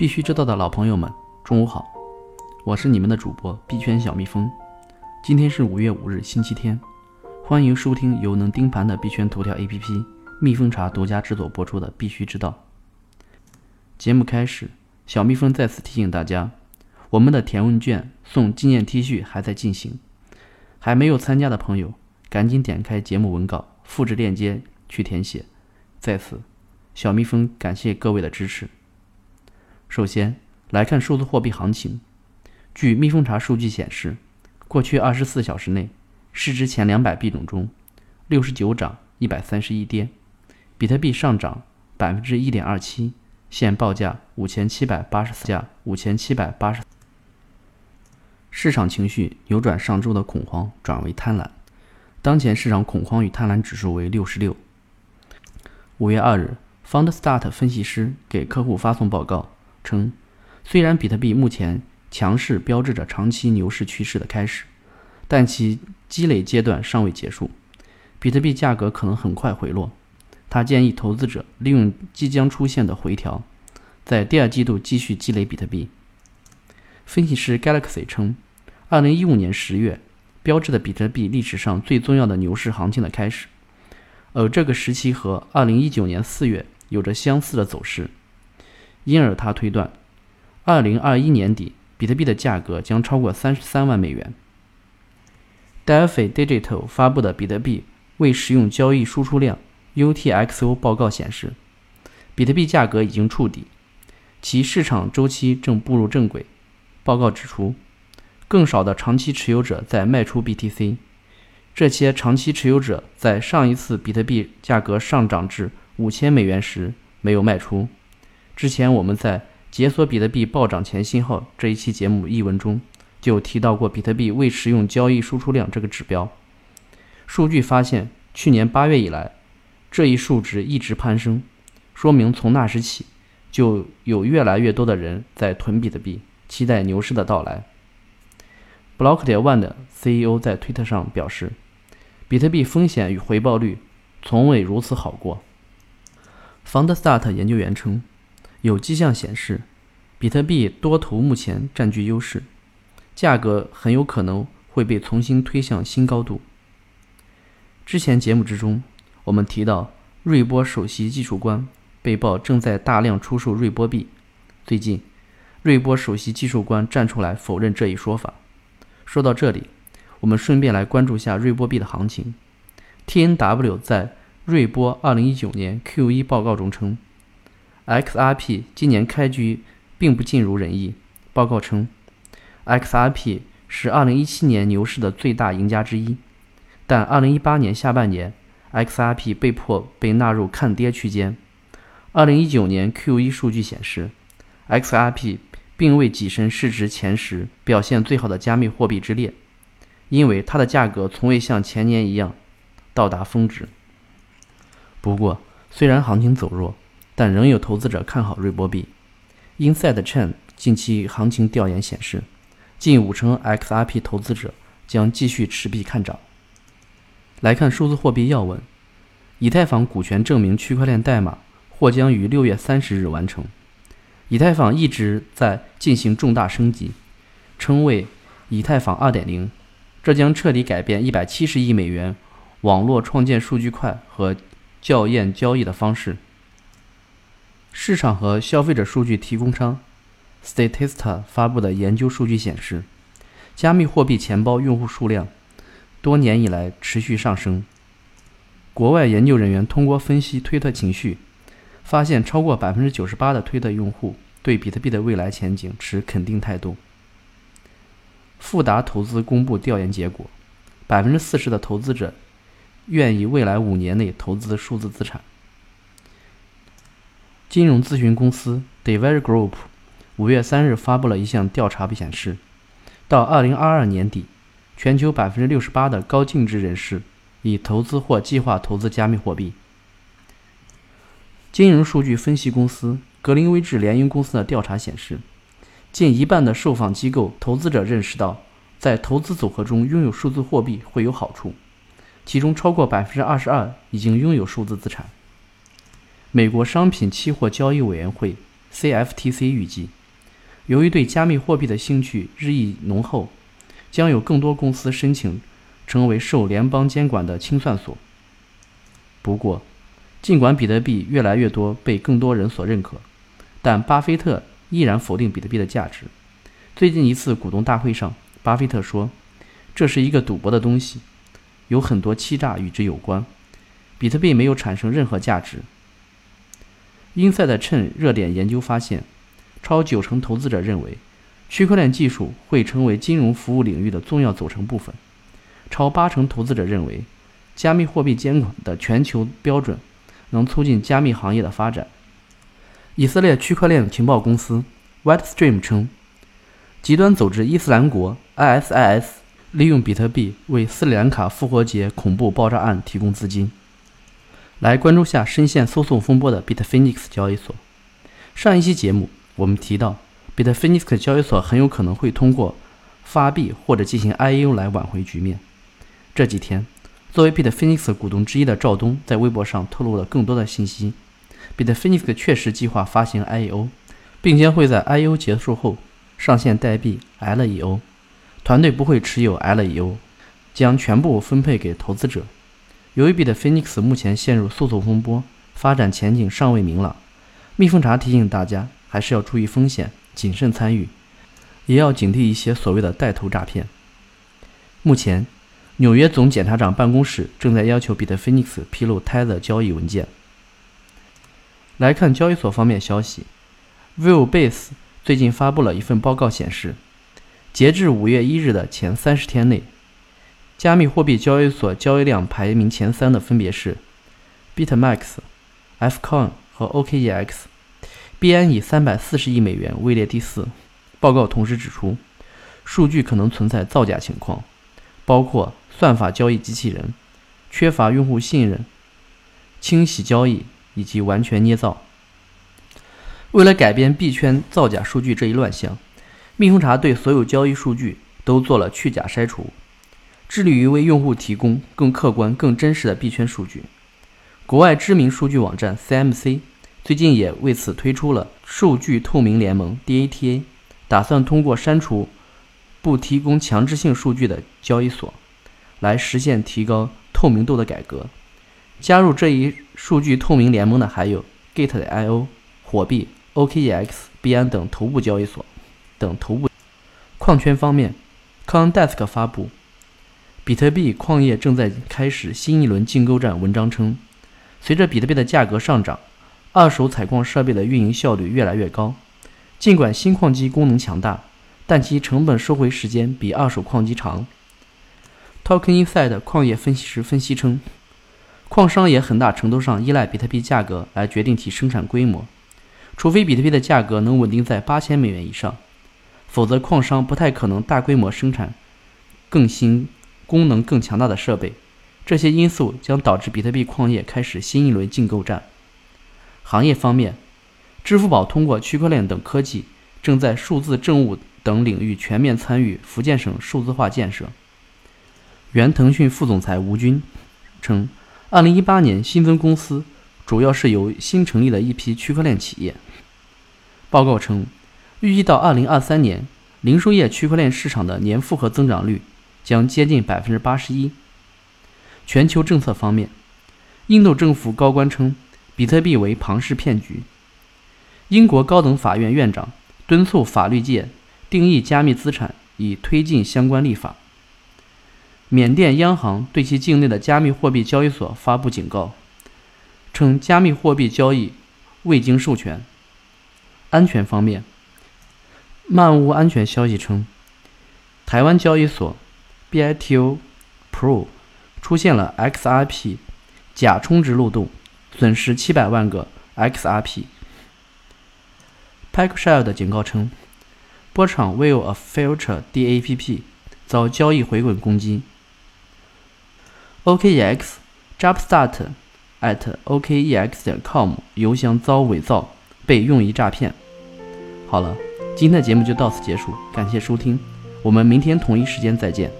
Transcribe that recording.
必须知道的老朋友们，中午好，我是你们的主播币圈小蜜蜂。今天是五月五日，星期天，欢迎收听由能盯盘的币圈头条 APP 蜜蜂茶独家制作播出的《必须知道》节目。开始，小蜜蜂再次提醒大家，我们的填问卷送纪念 T 恤还在进行，还没有参加的朋友，赶紧点开节目文稿，复制链接去填写。在此，小蜜蜂感谢各位的支持。首先来看数字货币行情。据蜜蜂查数据显示，过去二十四小时内，市值前两百币种中，六十九涨，一百三十一跌。比特币上涨百分之一点二七，现报价五千七百八十四价五千七百八十。市场情绪扭转上周的恐慌，转为贪婪。当前市场恐慌与贪婪指数为六十六。五月二日，FoundStart 分析师给客户发送报告。称，虽然比特币目前强势标志着长期牛市趋势的开始，但其积累阶段尚未结束，比特币价格可能很快回落。他建议投资者利用即将出现的回调，在第二季度继续积累比特币。分析师 Galaxy 称，二零一五年十月标志着比特币历史上最重要的牛市行情的开始，而这个时期和二零一九年四月有着相似的走势。因而，他推断，二零二一年底，比特币的价格将超过三十三万美元。Delphi Digital 发布的比特币未使用交易输出量 （UTXO） 报告显示，比特币价格已经触底，其市场周期正步入正轨。报告指出，更少的长期持有者在卖出 BTC，这些长期持有者在上一次比特币价格上涨至五千美元时没有卖出。之前我们在解锁比特币暴涨前信号这一期节目译文中就提到过比特币未实用交易输出量这个指标。数据发现，去年八月以来，这一数值一直攀升，说明从那时起就有越来越多的人在囤比特币，期待牛市的到来。Block 点 One 的 CEO 在推特上表示，比特币风险与回报率从未如此好过。FoundStart 研究员称。有迹象显示，比特币多头目前占据优势，价格很有可能会被重新推向新高度。之前节目之中，我们提到瑞波首席技术官被曝正在大量出售瑞波币。最近，瑞波首席技术官站出来否认这一说法。说到这里，我们顺便来关注下瑞波币的行情。TNW 在瑞波2019年 Q1 报告中称。XRP 今年开局并不尽如人意。报告称，XRP 是2017年牛市的最大赢家之一，但2018年下半年，XRP 被迫被纳入看跌区间。2019年 Q1 数据显示，XRP 并未跻身市值前十表现最好的加密货币之列，因为它的价格从未像前年一样到达峰值。不过，虽然行情走弱，但仍有投资者看好瑞波币。Inside Chain 近期行情调研显示，近五成 XRP 投资者将继续持币看涨。来看数字货币要闻：以太坊股权证明区块链代码或将于六月三十日完成。以太坊一直在进行重大升级，称为以太坊二点零，这将彻底改变一百七十亿美元网络创建数据块和校验交易的方式。市场和消费者数据提供商 Statista 发布的研究数据显示，加密货币钱包用户数量多年以来持续上升。国外研究人员通过分析推特情绪，发现超过百分之九十八的推特用户对比特币的未来前景持肯定态度。富达投资公布调研结果，百分之四十的投资者愿意未来五年内投资数字资产。金融咨询公司 Dever Group 五月三日发布了一项调查，显示，到二零二二年底，全球百分之六十八的高净值人士已投资或计划投资加密货币。金融数据分析公司格林威治联营公司的调查显示，近一半的受访机构投资者认识到，在投资组合中拥有数字货币会有好处，其中超过百分之二十二已经拥有数字资产。美国商品期货交易委员会 （CFTC） 预计，由于对加密货币的兴趣日益浓厚，将有更多公司申请成为受联邦监管的清算所。不过，尽管比特币越来越多被更多人所认可，但巴菲特依然否定比特币的价值。最近一次股东大会上，巴菲特说：“这是一个赌博的东西，有很多欺诈与之有关。比特币没有产生任何价值。” Inside 趁热点研究发现，超九成投资者认为，区块链技术会成为金融服务领域的重要组成部分。超八成投资者认为，加密货币监管的全球标准能促进加密行业的发展。以色列区块链情报公司 WhiteStream 称，极端组织伊斯兰国 （ISIS） 利用比特币为斯里兰卡复活节恐怖爆炸案提供资金。来关注下深陷诉讼风波的 Bitfinex 交易所。上一期节目我们提到，Bitfinex 交易所很有可能会通过发币或者进行 IEO 来挽回局面。这几天，作为 Bitfinex 股东之一的赵东在微博上透露了更多的信息。Bitfinex 确实计划发行 IEO，并将会在 IEO 结束后上线代币 LEO，团队不会持有 LEO，将全部分配给投资者。由于 Bitfinex 目前陷入诉讼风波，发展前景尚未明朗，蜜蜂茶提醒大家还是要注意风险，谨慎参与，也要警惕一些所谓的带头诈骗。目前，纽约总检察长办公室正在要求 Bitfinex 披露 Tether 交易文件。来看交易所方面消息 v i l Base 最近发布了一份报告，显示，截至五月一日的前三十天内。加密货币交易所交易量排名前三的分别是 BitMax、Fcoin 和 OKEX，BN 以三百四十亿美元位列第四。报告同时指出，数据可能存在造假情况，包括算法交易机器人、缺乏用户信任、清洗交易以及完全捏造。为了改变币圈造假数据这一乱象，蜜蜂茶对所有交易数据都做了去假筛除。致力于为用户提供更客观、更真实的币圈数据。国外知名数据网站 CMC 最近也为此推出了数据透明联盟 （DATA），打算通过删除不提供强制性数据的交易所，来实现提高透明度的改革。加入这一数据透明联盟的还有 Gate.io、火币、OKEX、币安等头部交易所等头部。矿圈方面，CoinDesk 发布。比特币矿业正在开始新一轮竞购战。文章称，随着比特币的价格上涨，二手采矿设备的运营效率越来越高。尽管新矿机功能强大，但其成本收回时间比二手矿机长。Token Inside 矿业分析师分析称，矿商也很大程度上依赖比特币价格来决定其生产规模。除非比特币的价格能稳定在八千美元以上，否则矿商不太可能大规模生产更新。功能更强大的设备，这些因素将导致比特币矿业开始新一轮竞购战。行业方面，支付宝通过区块链等科技，正在数字政务等领域全面参与福建省数字化建设。原腾讯副总裁吴军称，2018年新增公司主要是由新成立的一批区块链企业。报告称，预计到2023年，零售业区块链市场的年复合增长率。将接近百分之八十一。全球政策方面，印度政府高官称，比特币为庞氏骗局。英国高等法院院长敦促法律界定义加密资产，以推进相关立法。缅甸央行对其境内的加密货币交易所发布警告，称加密货币交易未经授权。安全方面，漫物安全消息称，台湾交易所。BITO Pro 出现了 XRP 假充值漏洞，损失七百万个 XRP。PackShare 警告称，波场 Will a Future DAPP 遭交易回滚攻击。OKEX Jumpstart at OKEX.com 邮箱遭伪造，被用于诈骗。好了，今天的节目就到此结束，感谢收听，我们明天同一时间再见。